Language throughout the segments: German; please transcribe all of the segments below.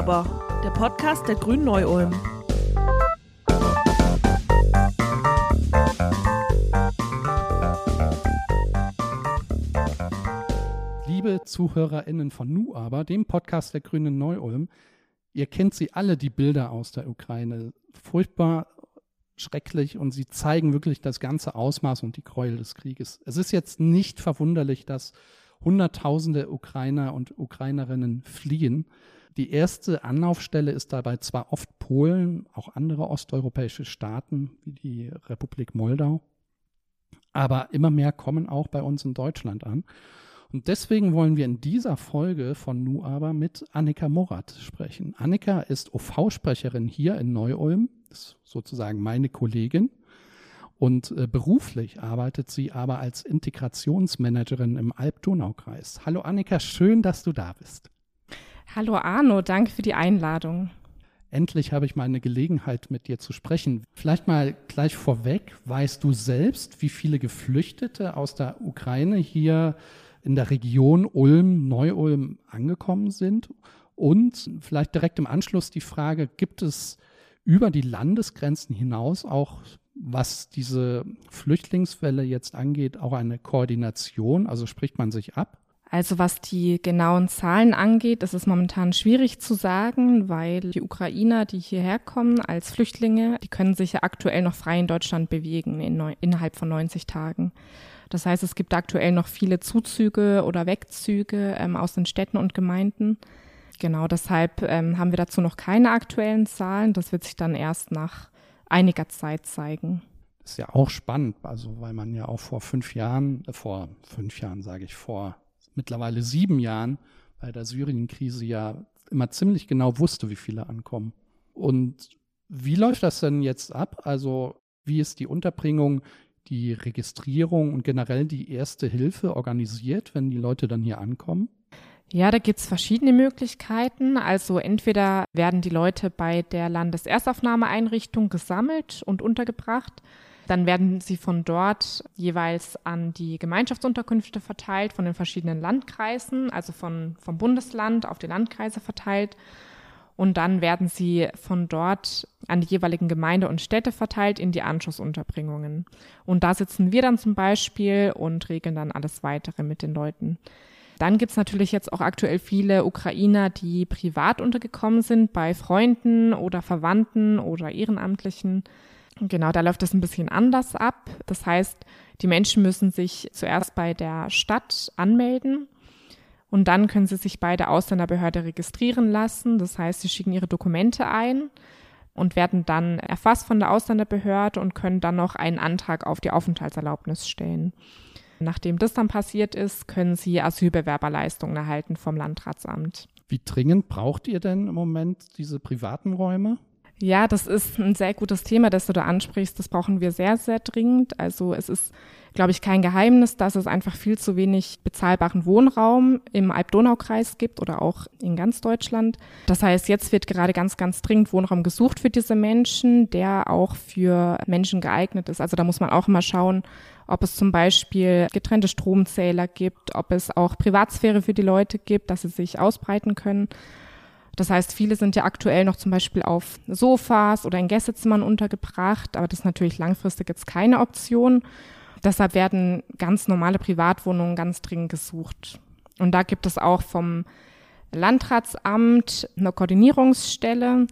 aber, der Podcast der Grünen Neu-Ulm. Liebe ZuhörerInnen von Nu aber, dem Podcast der Grünen Neu-Ulm, ihr kennt sie alle, die Bilder aus der Ukraine. Furchtbar schrecklich und sie zeigen wirklich das ganze Ausmaß und die Gräuel des Krieges. Es ist jetzt nicht verwunderlich, dass Hunderttausende Ukrainer und Ukrainerinnen fliehen. Die erste Anlaufstelle ist dabei zwar oft Polen, auch andere osteuropäische Staaten wie die Republik Moldau, aber immer mehr kommen auch bei uns in Deutschland an. Und deswegen wollen wir in dieser Folge von Nu aber mit Annika Morat sprechen. Annika ist OV-Sprecherin hier in Neu-Ulm, ist sozusagen meine Kollegin. Und äh, beruflich arbeitet sie aber als Integrationsmanagerin im Alb-Donau-Kreis. Hallo Annika, schön, dass du da bist. Hallo Arno, danke für die Einladung. Endlich habe ich mal eine Gelegenheit, mit dir zu sprechen. Vielleicht mal gleich vorweg, weißt du selbst, wie viele Geflüchtete aus der Ukraine hier in der Region Ulm, Neu-Ulm angekommen sind? Und vielleicht direkt im Anschluss die Frage, gibt es über die Landesgrenzen hinaus auch, was diese Flüchtlingswelle jetzt angeht, auch eine Koordination? Also spricht man sich ab? Also was die genauen Zahlen angeht, ist es momentan schwierig zu sagen, weil die Ukrainer, die hierher kommen als Flüchtlinge, die können sich ja aktuell noch frei in Deutschland bewegen in, innerhalb von 90 Tagen. Das heißt, es gibt aktuell noch viele Zuzüge oder Wegzüge ähm, aus den Städten und Gemeinden. Genau, deshalb ähm, haben wir dazu noch keine aktuellen Zahlen. Das wird sich dann erst nach einiger Zeit zeigen. Ist ja auch spannend, also weil man ja auch vor fünf Jahren, äh, vor fünf Jahren sage ich, vor mittlerweile sieben Jahren bei der Syrien-Krise ja immer ziemlich genau wusste, wie viele ankommen. Und wie läuft das denn jetzt ab? Also wie ist die Unterbringung? die Registrierung und generell die erste Hilfe organisiert, wenn die Leute dann hier ankommen? Ja, da gibt's verschiedene Möglichkeiten. Also entweder werden die Leute bei der Landeserstaufnahmeeinrichtung gesammelt und untergebracht. Dann werden sie von dort jeweils an die Gemeinschaftsunterkünfte verteilt, von den verschiedenen Landkreisen, also von, vom Bundesland auf die Landkreise verteilt und dann werden sie von dort an die jeweiligen Gemeinde und Städte verteilt in die Anschlussunterbringungen. Und da sitzen wir dann zum Beispiel und regeln dann alles weitere mit den Leuten. Dann gibt's natürlich jetzt auch aktuell viele Ukrainer, die privat untergekommen sind bei Freunden oder Verwandten oder Ehrenamtlichen. Genau, da läuft das ein bisschen anders ab. Das heißt, die Menschen müssen sich zuerst bei der Stadt anmelden und dann können sie sich bei der Ausländerbehörde registrieren lassen. Das heißt, sie schicken ihre Dokumente ein und werden dann erfasst von der Ausländerbehörde und können dann noch einen Antrag auf die Aufenthaltserlaubnis stellen. Nachdem das dann passiert ist, können sie Asylbewerberleistungen erhalten vom Landratsamt. Wie dringend braucht ihr denn im Moment diese privaten Räume? Ja, das ist ein sehr gutes Thema, das du da ansprichst. Das brauchen wir sehr, sehr dringend. Also es ist glaube ich, kein Geheimnis, dass es einfach viel zu wenig bezahlbaren Wohnraum im Alb-Donau-Kreis gibt oder auch in ganz Deutschland. Das heißt, jetzt wird gerade ganz, ganz dringend Wohnraum gesucht für diese Menschen, der auch für Menschen geeignet ist. Also da muss man auch immer schauen, ob es zum Beispiel getrennte Stromzähler gibt, ob es auch Privatsphäre für die Leute gibt, dass sie sich ausbreiten können. Das heißt, viele sind ja aktuell noch zum Beispiel auf Sofas oder in Gästezimmern untergebracht, aber das ist natürlich langfristig jetzt keine Option. Deshalb werden ganz normale Privatwohnungen ganz dringend gesucht. Und da gibt es auch vom Landratsamt eine Koordinierungsstelle,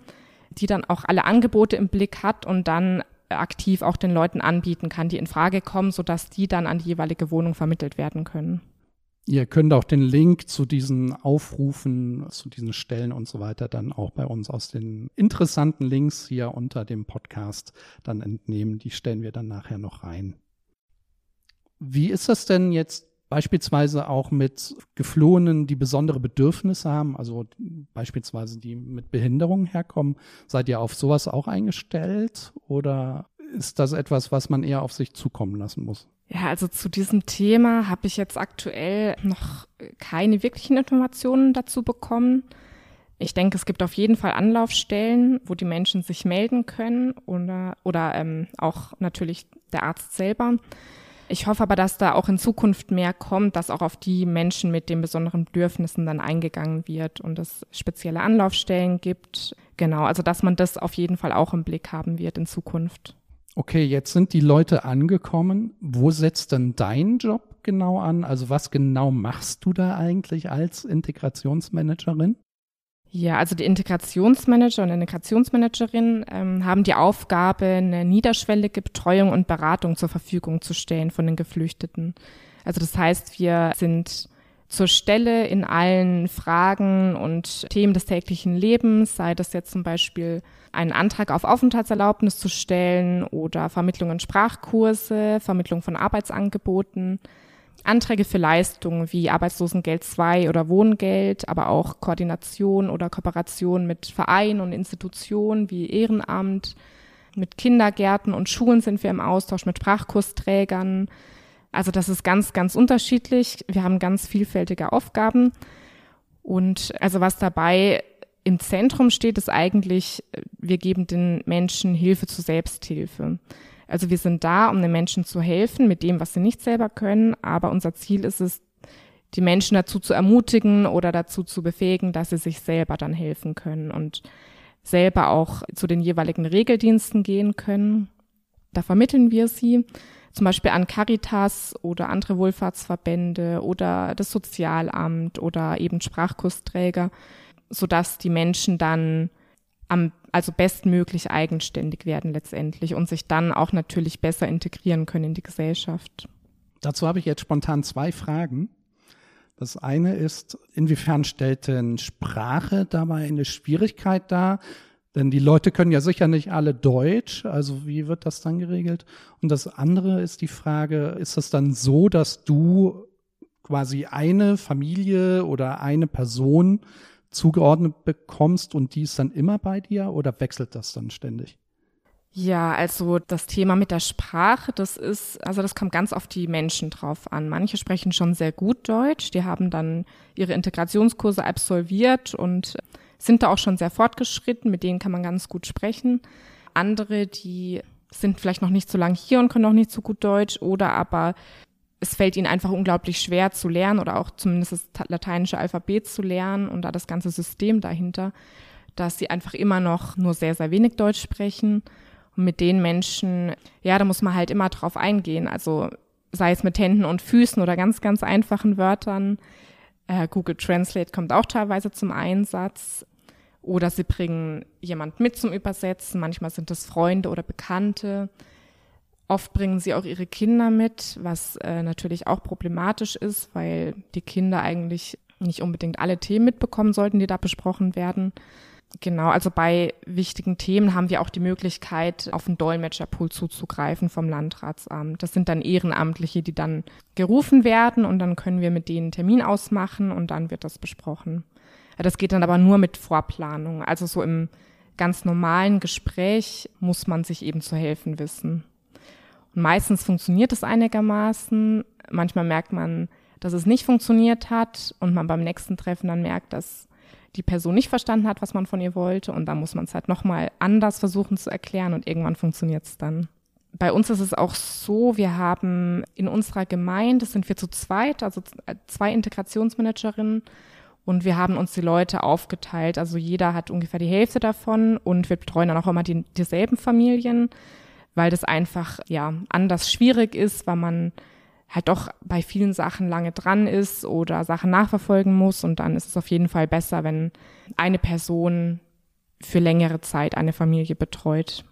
die dann auch alle Angebote im Blick hat und dann aktiv auch den Leuten anbieten kann, die in Frage kommen, sodass die dann an die jeweilige Wohnung vermittelt werden können. Ihr könnt auch den Link zu diesen Aufrufen, zu diesen Stellen und so weiter dann auch bei uns aus den interessanten Links hier unter dem Podcast dann entnehmen. Die stellen wir dann nachher noch rein. Wie ist das denn jetzt beispielsweise auch mit Geflohenen, die besondere Bedürfnisse haben, also beispielsweise die mit Behinderungen herkommen? Seid ihr auf sowas auch eingestellt oder ist das etwas, was man eher auf sich zukommen lassen muss? Ja, also zu diesem Thema habe ich jetzt aktuell noch keine wirklichen Informationen dazu bekommen. Ich denke, es gibt auf jeden Fall Anlaufstellen, wo die Menschen sich melden können oder, oder ähm, auch natürlich der Arzt selber. Ich hoffe aber, dass da auch in Zukunft mehr kommt, dass auch auf die Menschen mit den besonderen Bedürfnissen dann eingegangen wird und es spezielle Anlaufstellen gibt. Genau, also dass man das auf jeden Fall auch im Blick haben wird in Zukunft. Okay, jetzt sind die Leute angekommen. Wo setzt denn dein Job genau an? Also was genau machst du da eigentlich als Integrationsmanagerin? Ja, also die Integrationsmanager und Integrationsmanagerin ähm, haben die Aufgabe, eine niederschwellige Betreuung und Beratung zur Verfügung zu stellen von den Geflüchteten. Also das heißt, wir sind zur Stelle in allen Fragen und Themen des täglichen Lebens, sei das jetzt zum Beispiel einen Antrag auf Aufenthaltserlaubnis zu stellen oder Vermittlung in Sprachkurse, Vermittlung von Arbeitsangeboten, Anträge für Leistungen wie Arbeitslosengeld 2 oder Wohngeld, aber auch Koordination oder Kooperation mit Vereinen und Institutionen wie Ehrenamt, mit Kindergärten und Schulen sind wir im Austausch, mit Sprachkursträgern. Also das ist ganz, ganz unterschiedlich. Wir haben ganz vielfältige Aufgaben. Und also was dabei im Zentrum steht, ist eigentlich, wir geben den Menschen Hilfe zur Selbsthilfe. Also wir sind da, um den Menschen zu helfen mit dem, was sie nicht selber können, aber unser Ziel ist es, die Menschen dazu zu ermutigen oder dazu zu befähigen, dass sie sich selber dann helfen können und selber auch zu den jeweiligen Regeldiensten gehen können. Da vermitteln wir sie zum Beispiel an Caritas oder andere Wohlfahrtsverbände oder das Sozialamt oder eben Sprachkursträger, sodass die Menschen dann am also bestmöglich eigenständig werden letztendlich und sich dann auch natürlich besser integrieren können in die Gesellschaft. Dazu habe ich jetzt spontan zwei Fragen. Das eine ist, inwiefern stellt denn Sprache dabei eine Schwierigkeit dar? Denn die Leute können ja sicher nicht alle Deutsch, also wie wird das dann geregelt? Und das andere ist die Frage, ist es dann so, dass du quasi eine Familie oder eine Person zugeordnet bekommst und die ist dann immer bei dir oder wechselt das dann ständig? Ja, also das Thema mit der Sprache, das ist, also das kommt ganz auf die Menschen drauf an. Manche sprechen schon sehr gut Deutsch, die haben dann ihre Integrationskurse absolviert und sind da auch schon sehr fortgeschritten, mit denen kann man ganz gut sprechen. Andere, die sind vielleicht noch nicht so lange hier und können noch nicht so gut Deutsch oder aber es fällt ihnen einfach unglaublich schwer zu lernen oder auch zumindest das lateinische Alphabet zu lernen und da das ganze System dahinter, dass sie einfach immer noch nur sehr, sehr wenig Deutsch sprechen. Und mit den Menschen, ja, da muss man halt immer drauf eingehen. Also sei es mit Händen und Füßen oder ganz, ganz einfachen Wörtern. Äh, Google Translate kommt auch teilweise zum Einsatz. Oder sie bringen jemand mit zum Übersetzen. Manchmal sind es Freunde oder Bekannte. Oft bringen sie auch ihre Kinder mit, was äh, natürlich auch problematisch ist, weil die Kinder eigentlich nicht unbedingt alle Themen mitbekommen sollten, die da besprochen werden. Genau, also bei wichtigen Themen haben wir auch die Möglichkeit, auf einen Dolmetscherpool zuzugreifen vom Landratsamt. Das sind dann Ehrenamtliche, die dann gerufen werden und dann können wir mit denen einen Termin ausmachen und dann wird das besprochen. Das geht dann aber nur mit Vorplanung. Also so im ganz normalen Gespräch muss man sich eben zu helfen wissen. Meistens funktioniert es einigermaßen. Manchmal merkt man, dass es nicht funktioniert hat und man beim nächsten Treffen dann merkt, dass die Person nicht verstanden hat, was man von ihr wollte und dann muss man es halt nochmal anders versuchen zu erklären und irgendwann funktioniert es dann. Bei uns ist es auch so, wir haben in unserer Gemeinde, sind wir zu zweit, also zwei Integrationsmanagerinnen und wir haben uns die Leute aufgeteilt. Also jeder hat ungefähr die Hälfte davon und wir betreuen dann auch immer die, dieselben Familien weil das einfach ja anders schwierig ist, weil man halt doch bei vielen Sachen lange dran ist oder Sachen nachverfolgen muss und dann ist es auf jeden Fall besser, wenn eine Person für längere Zeit eine Familie betreut.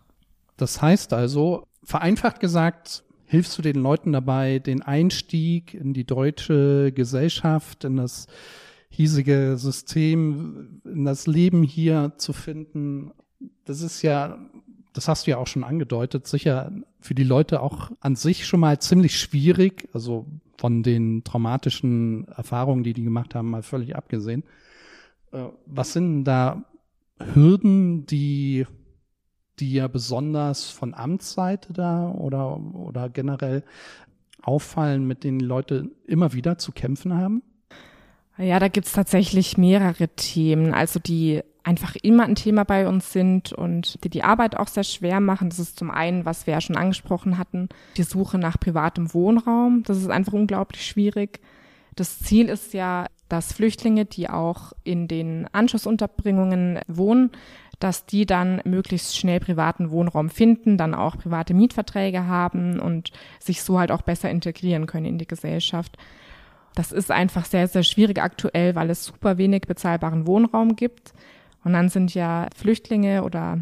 Das heißt also, vereinfacht gesagt, hilfst du den Leuten dabei, den Einstieg in die deutsche Gesellschaft, in das hiesige System, in das Leben hier zu finden. Das ist ja das hast du ja auch schon angedeutet, sicher für die Leute auch an sich schon mal ziemlich schwierig, also von den traumatischen Erfahrungen, die die gemacht haben, mal völlig abgesehen. Äh, was sind da Hürden, die, die ja besonders von Amtsseite da oder, oder generell auffallen, mit denen Leute immer wieder zu kämpfen haben? Ja, da gibt's tatsächlich mehrere Themen. Also die einfach immer ein Thema bei uns sind und die die Arbeit auch sehr schwer machen. Das ist zum einen, was wir ja schon angesprochen hatten, die Suche nach privatem Wohnraum. Das ist einfach unglaublich schwierig. Das Ziel ist ja, dass Flüchtlinge, die auch in den Anschlussunterbringungen wohnen, dass die dann möglichst schnell privaten Wohnraum finden, dann auch private Mietverträge haben und sich so halt auch besser integrieren können in die Gesellschaft. Das ist einfach sehr, sehr schwierig aktuell, weil es super wenig bezahlbaren Wohnraum gibt. Und dann sind ja Flüchtlinge oder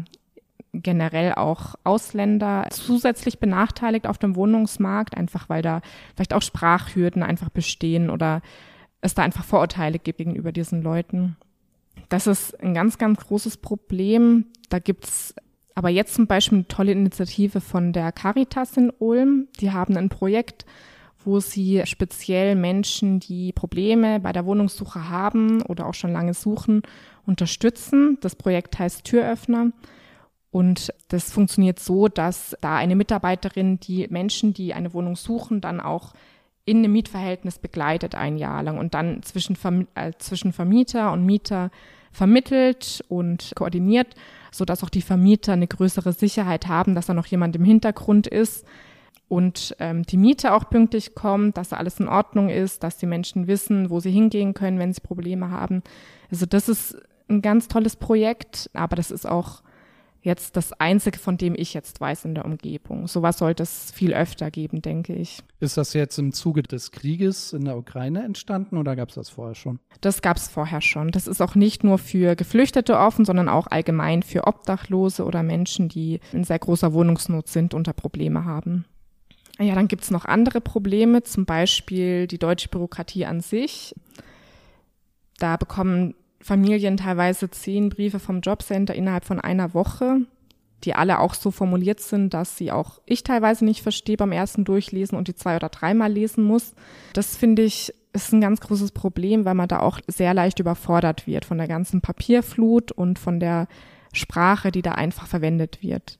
generell auch Ausländer zusätzlich benachteiligt auf dem Wohnungsmarkt, einfach weil da vielleicht auch Sprachhürden einfach bestehen oder es da einfach Vorurteile gibt gegenüber diesen Leuten. Das ist ein ganz, ganz großes Problem. Da gibt's aber jetzt zum Beispiel eine tolle Initiative von der Caritas in Ulm. Die haben ein Projekt, wo sie speziell Menschen, die Probleme bei der Wohnungssuche haben oder auch schon lange suchen, unterstützen. Das Projekt heißt Türöffner. Und das funktioniert so, dass da eine Mitarbeiterin die Menschen, die eine Wohnung suchen, dann auch in einem Mietverhältnis begleitet ein Jahr lang und dann zwischen, Verm äh, zwischen Vermieter und Mieter vermittelt und koordiniert, so dass auch die Vermieter eine größere Sicherheit haben, dass da noch jemand im Hintergrund ist und ähm, die Miete auch pünktlich kommt, dass da alles in Ordnung ist, dass die Menschen wissen, wo sie hingehen können, wenn sie Probleme haben. Also das ist ein ganz tolles Projekt, aber das ist auch jetzt das Einzige, von dem ich jetzt weiß in der Umgebung. Sowas sollte es viel öfter geben, denke ich. Ist das jetzt im Zuge des Krieges in der Ukraine entstanden oder gab es das vorher schon? Das gab es vorher schon. Das ist auch nicht nur für Geflüchtete offen, sondern auch allgemein für Obdachlose oder Menschen, die in sehr großer Wohnungsnot sind und da Probleme haben. Ja, dann gibt es noch andere Probleme, zum Beispiel die deutsche Bürokratie an sich. Da bekommen Familien teilweise zehn Briefe vom Jobcenter innerhalb von einer Woche, die alle auch so formuliert sind, dass sie auch ich teilweise nicht verstehe beim ersten Durchlesen und die zwei oder dreimal lesen muss. Das finde ich ist ein ganz großes Problem, weil man da auch sehr leicht überfordert wird von der ganzen Papierflut und von der Sprache, die da einfach verwendet wird.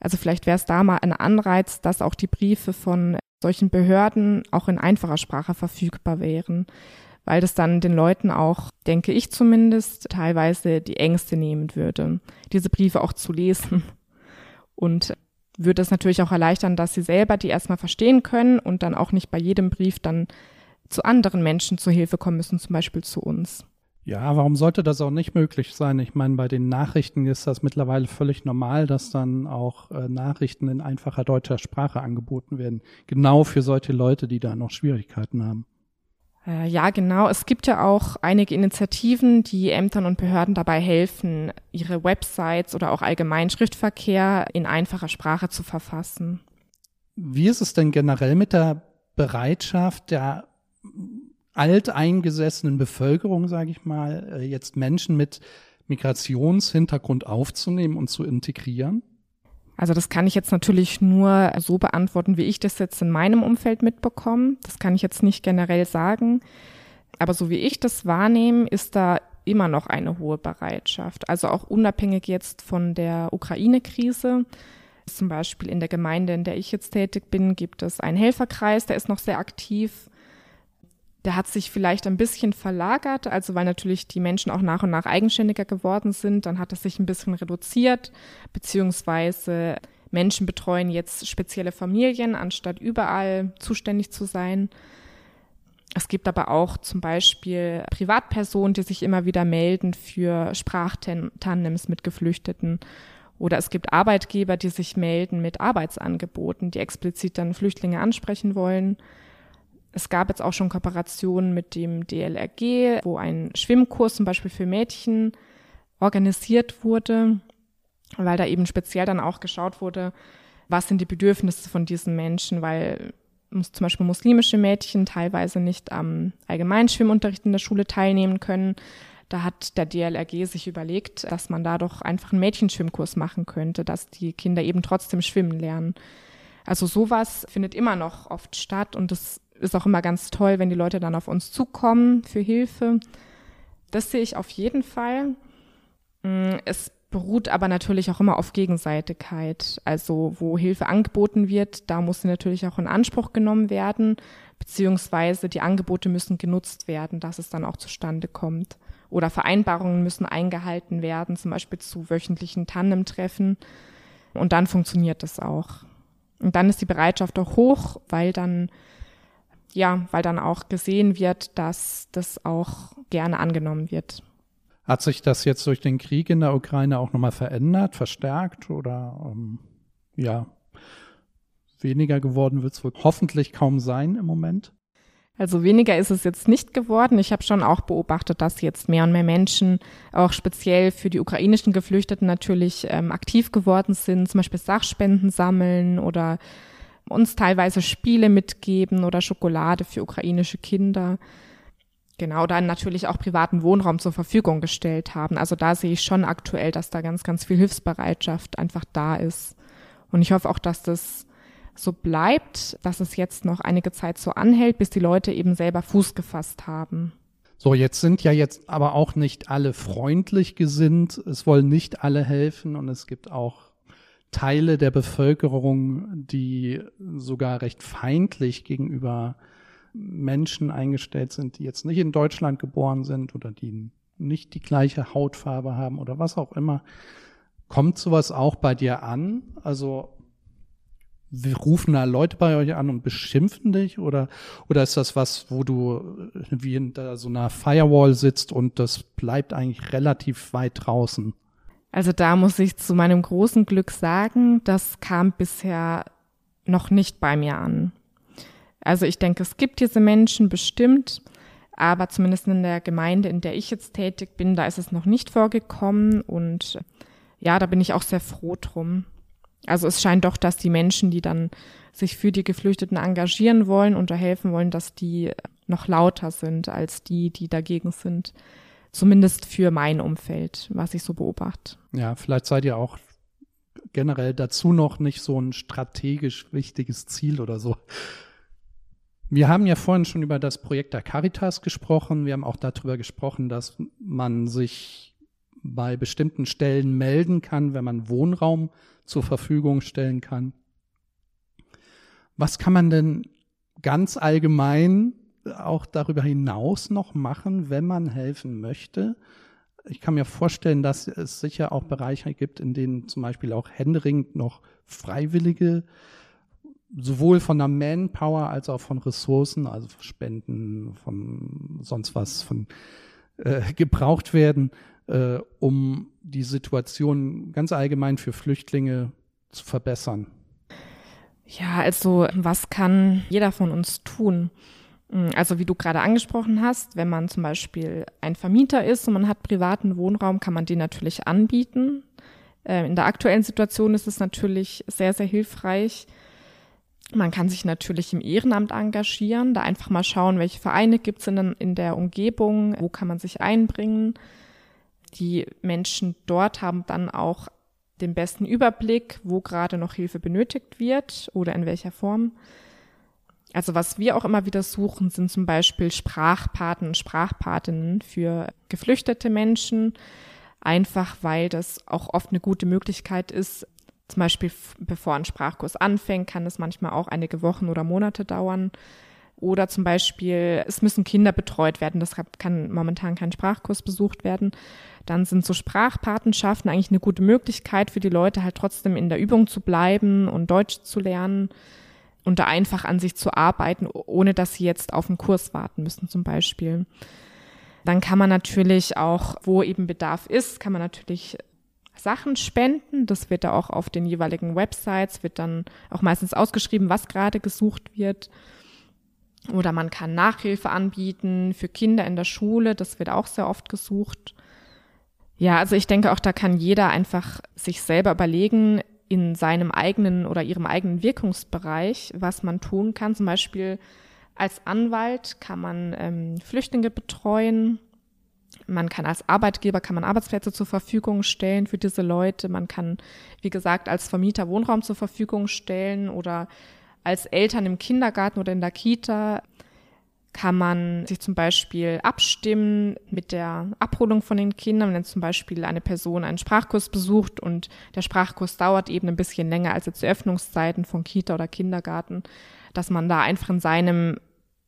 Also vielleicht wäre es da mal ein Anreiz, dass auch die Briefe von solchen Behörden auch in einfacher Sprache verfügbar wären weil das dann den Leuten auch, denke ich zumindest, teilweise die Ängste nehmen würde, diese Briefe auch zu lesen. Und würde es natürlich auch erleichtern, dass sie selber die erstmal verstehen können und dann auch nicht bei jedem Brief dann zu anderen Menschen zur Hilfe kommen müssen, zum Beispiel zu uns. Ja, warum sollte das auch nicht möglich sein? Ich meine, bei den Nachrichten ist das mittlerweile völlig normal, dass dann auch äh, Nachrichten in einfacher deutscher Sprache angeboten werden. Genau für solche Leute, die da noch Schwierigkeiten haben. Äh, ja, genau. Es gibt ja auch einige Initiativen, die Ämtern und Behörden dabei helfen, ihre Websites oder auch allgemein Schriftverkehr in einfacher Sprache zu verfassen. Wie ist es denn generell mit der Bereitschaft der alteingesessenen Bevölkerung, sage ich mal, äh, jetzt Menschen mit Migrationshintergrund aufzunehmen und zu integrieren? Also das kann ich jetzt natürlich nur so beantworten, wie ich das jetzt in meinem Umfeld mitbekomme. Das kann ich jetzt nicht generell sagen. Aber so wie ich das wahrnehme, ist da immer noch eine hohe Bereitschaft. Also auch unabhängig jetzt von der Ukraine-Krise. Zum Beispiel in der Gemeinde, in der ich jetzt tätig bin, gibt es einen Helferkreis, der ist noch sehr aktiv der hat sich vielleicht ein bisschen verlagert, also weil natürlich die Menschen auch nach und nach eigenständiger geworden sind, dann hat es sich ein bisschen reduziert, beziehungsweise Menschen betreuen jetzt spezielle Familien, anstatt überall zuständig zu sein. Es gibt aber auch zum Beispiel Privatpersonen, die sich immer wieder melden für Sprachtandems mit Geflüchteten. Oder es gibt Arbeitgeber, die sich melden mit Arbeitsangeboten, die explizit dann Flüchtlinge ansprechen wollen. Es gab jetzt auch schon Kooperationen mit dem DLRG, wo ein Schwimmkurs zum Beispiel für Mädchen organisiert wurde, weil da eben speziell dann auch geschaut wurde, was sind die Bedürfnisse von diesen Menschen, weil zum Beispiel muslimische Mädchen teilweise nicht am allgemeinen Schwimmunterricht in der Schule teilnehmen können. Da hat der DLRG sich überlegt, dass man da doch einfach einen Mädchenschwimmkurs machen könnte, dass die Kinder eben trotzdem schwimmen lernen. Also sowas findet immer noch oft statt und das ist auch immer ganz toll, wenn die Leute dann auf uns zukommen für Hilfe. Das sehe ich auf jeden Fall. Mm, es beruht aber natürlich auch immer auf Gegenseitigkeit. Also wo Hilfe angeboten wird, da muss sie natürlich auch in Anspruch genommen werden, beziehungsweise die Angebote müssen genutzt werden, dass es dann auch zustande kommt. Oder Vereinbarungen müssen eingehalten werden, zum Beispiel zu wöchentlichen Tandem-Treffen. Und dann funktioniert das auch. Und dann ist die Bereitschaft auch hoch, weil dann, ja, weil dann auch gesehen wird, dass das auch gerne angenommen wird. Hat sich das jetzt durch den Krieg in der Ukraine auch nochmal verändert, verstärkt oder ähm, ja, weniger geworden wird es wohl hoffentlich kaum sein im Moment? Also weniger ist es jetzt nicht geworden. Ich habe schon auch beobachtet, dass jetzt mehr und mehr Menschen auch speziell für die ukrainischen Geflüchteten natürlich ähm, aktiv geworden sind, zum Beispiel Sachspenden sammeln oder uns teilweise Spiele mitgeben oder Schokolade für ukrainische Kinder. Genau, dann natürlich auch privaten Wohnraum zur Verfügung gestellt haben. Also da sehe ich schon aktuell, dass da ganz, ganz viel Hilfsbereitschaft einfach da ist. Und ich hoffe auch, dass das so bleibt, dass es jetzt noch einige Zeit so anhält, bis die Leute eben selber Fuß gefasst haben. So, jetzt sind ja jetzt aber auch nicht alle freundlich gesinnt. Es wollen nicht alle helfen und es gibt auch Teile der Bevölkerung, die sogar recht feindlich gegenüber Menschen eingestellt sind, die jetzt nicht in Deutschland geboren sind oder die nicht die gleiche Hautfarbe haben oder was auch immer. Kommt sowas auch bei dir an? Also wir rufen da Leute bei euch an und beschimpfen dich oder oder ist das was, wo du wie in so einer Firewall sitzt und das bleibt eigentlich relativ weit draußen? Also da muss ich zu meinem großen Glück sagen, das kam bisher noch nicht bei mir an. Also ich denke, es gibt diese Menschen bestimmt, aber zumindest in der Gemeinde, in der ich jetzt tätig bin, da ist es noch nicht vorgekommen und ja, da bin ich auch sehr froh drum. Also es scheint doch, dass die Menschen, die dann sich für die Geflüchteten engagieren wollen und da helfen wollen, dass die noch lauter sind als die, die dagegen sind. Zumindest für mein Umfeld, was ich so beobachte. Ja, vielleicht seid ihr auch generell dazu noch nicht so ein strategisch wichtiges Ziel oder so. Wir haben ja vorhin schon über das Projekt der Caritas gesprochen. Wir haben auch darüber gesprochen, dass man sich bei bestimmten Stellen melden kann, wenn man Wohnraum zur Verfügung stellen kann. Was kann man denn ganz allgemein auch darüber hinaus noch machen, wenn man helfen möchte? Ich kann mir vorstellen, dass es sicher auch Bereiche gibt, in denen zum Beispiel auch händeringend noch Freiwillige sowohl von der Manpower als auch von Ressourcen, also Spenden, von sonst was, von äh, gebraucht werden, äh, um die Situation ganz allgemein für Flüchtlinge zu verbessern. Ja, also was kann jeder von uns tun? Hm, also wie du gerade angesprochen hast, wenn man zum Beispiel ein Vermieter ist und man hat privaten Wohnraum, kann man den natürlich anbieten. Äh, in der aktuellen Situation ist es natürlich sehr, sehr hilfreich, man kann sich natürlich im Ehrenamt engagieren, da einfach mal schauen, welche Vereine gibt es in, in der Umgebung, wo kann man sich einbringen. Die Menschen dort haben dann auch den besten Überblick, wo gerade noch Hilfe benötigt wird oder in welcher Form. Also was wir auch immer wieder suchen, sind zum Beispiel Sprachpaten, Sprachpatinnen für geflüchtete Menschen, einfach weil das auch oft eine gute Möglichkeit ist, zum Beispiel bevor ein Sprachkurs anfängt, kann es manchmal auch einige Wochen oder Monate dauern. Oder zum Beispiel, es müssen Kinder betreut werden, deshalb kann momentan kein Sprachkurs besucht werden. Dann sind so Sprachpatenschaften eigentlich eine gute Möglichkeit für die Leute, halt trotzdem in der Übung zu bleiben und Deutsch zu lernen und da einfach an sich zu arbeiten, ohne dass sie jetzt auf einen Kurs warten müssen zum Beispiel. Dann kann man natürlich auch, wo eben Bedarf ist, kann man natürlich Sachen spenden. Das wird da auch auf den jeweiligen Websites, wird dann auch meistens ausgeschrieben, was gerade gesucht wird. Oder man kann Nachhilfe anbieten für Kinder in der Schule. Das wird auch sehr oft gesucht. Ja, also ich denke auch, da kann jeder einfach sich selber überlegen, in seinem eigenen oder ihrem eigenen Wirkungsbereich, was man tun kann. Zum Beispiel als Anwalt kann man ähm, Flüchtlinge betreuen man kann als Arbeitgeber, kann man Arbeitsplätze zur Verfügung stellen für diese Leute. Man kann, wie gesagt, als Vermieter Wohnraum zur Verfügung stellen oder als Eltern im Kindergarten oder in der Kita kann man sich zum Beispiel abstimmen mit der Abholung von den Kindern, wenn zum Beispiel eine Person einen Sprachkurs besucht und der Sprachkurs dauert eben ein bisschen länger als jetzt die Öffnungszeiten von Kita oder Kindergarten, dass man da einfach in seinem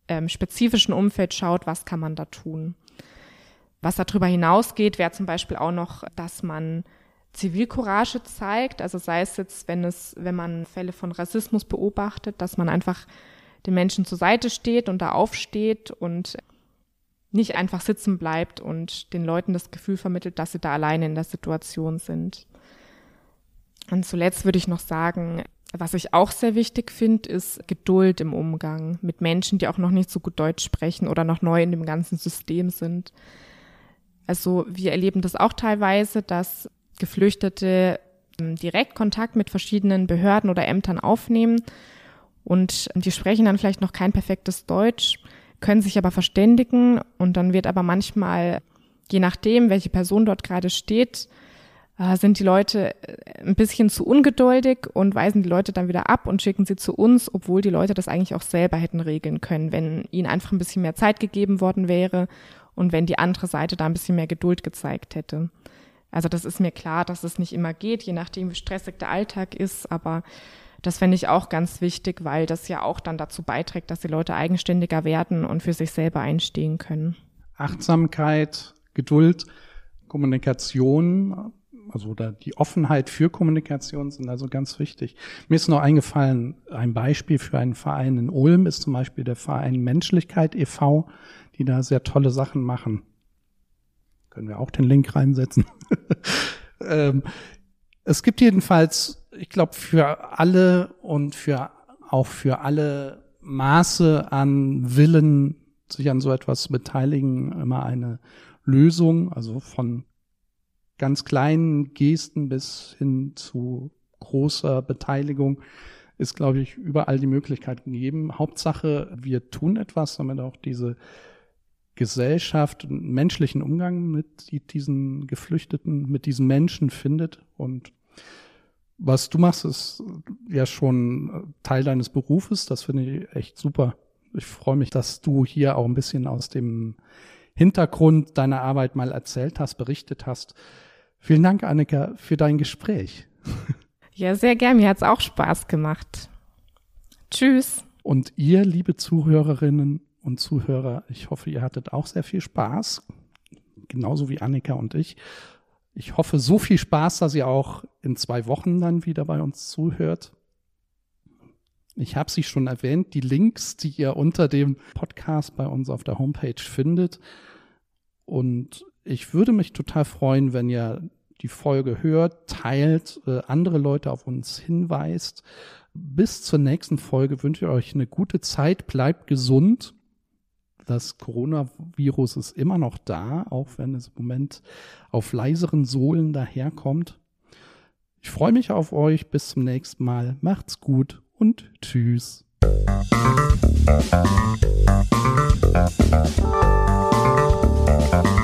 ähm, spezifischen Umfeld schaut, was kann man da tun. Was darüber hinausgeht, wäre zum Beispiel auch noch, dass man Zivilcourage zeigt. Also sei es jetzt, wenn es, wenn man Fälle von Rassismus beobachtet, dass man einfach den Menschen zur Seite steht und da aufsteht und nicht einfach sitzen bleibt und den Leuten das Gefühl vermittelt, dass sie da alleine in der Situation sind. Und zuletzt würde ich noch sagen, was ich auch sehr wichtig finde, ist Geduld im Umgang mit Menschen, die auch noch nicht so gut Deutsch sprechen oder noch neu in dem ganzen System sind. Also wir erleben das auch teilweise, dass Geflüchtete ähm, direkt Kontakt mit verschiedenen Behörden oder Ämtern aufnehmen und die sprechen dann vielleicht noch kein perfektes Deutsch, können sich aber verständigen und dann wird aber manchmal, je nachdem, welche Person dort gerade steht, äh, sind die Leute äh, ein bisschen zu ungeduldig und weisen die Leute dann wieder ab und schicken sie zu uns, obwohl die Leute das eigentlich auch selber hätten regeln können, wenn ihnen einfach ein bisschen mehr Zeit gegeben worden wäre und wenn die andere Seite da ein bisschen mehr Geduld gezeigt hätte. Also das ist mir klar, dass es nicht immer geht, je nachdem, wie stressig der Alltag ist, aber das fände ich auch ganz wichtig, weil das ja auch dann dazu beiträgt, dass die Leute eigenständiger werden und für sich selber einstehen können. Achtsamkeit, Geduld, Kommunikation, also da die Offenheit für Kommunikation sind also ganz wichtig. Mir ist noch eingefallen, ein Beispiel für einen Verein in Ulm ist zum Beispiel der Verein Menschlichkeit e.V., die da sehr tolle Sachen machen. Können wir auch den Link reinsetzen. ähm, es gibt jedenfalls, ich glaube, für alle und für auch für alle Maße an Willen, sich an so etwas zu beteiligen, immer eine Lösung, also von ganz kleinen Gesten bis hin zu großer Beteiligung ist, glaube ich, überall die Möglichkeit gegeben. Hauptsache, wir tun etwas, damit auch diese Gesellschaft einen menschlichen Umgang mit diesen Geflüchteten, mit diesen Menschen findet. Und was du machst, ist ja schon Teil deines Berufes. Das finde ich echt super. Ich freue mich, dass du hier auch ein bisschen aus dem Hintergrund deiner Arbeit mal erzählt hast, berichtet hast. Vielen Dank, Annika, für dein Gespräch. Ja, sehr gern. Mir hat es auch Spaß gemacht. Tschüss. Und ihr, liebe Zuhörerinnen und Zuhörer, ich hoffe, ihr hattet auch sehr viel Spaß, genauso wie Annika und ich. Ich hoffe, so viel Spaß, dass ihr auch in zwei Wochen dann wieder bei uns zuhört. Ich habe sie schon erwähnt, die Links, die ihr unter dem Podcast bei uns auf der Homepage findet. Und ich würde mich total freuen, wenn ihr die Folge hört, teilt, äh, andere Leute auf uns hinweist. Bis zur nächsten Folge wünsche ich euch eine gute Zeit, bleibt gesund das Coronavirus ist immer noch da, auch wenn es im Moment auf leiseren Sohlen daherkommt. Ich freue mich auf euch. Bis zum nächsten Mal. Macht's gut und tschüss. Musik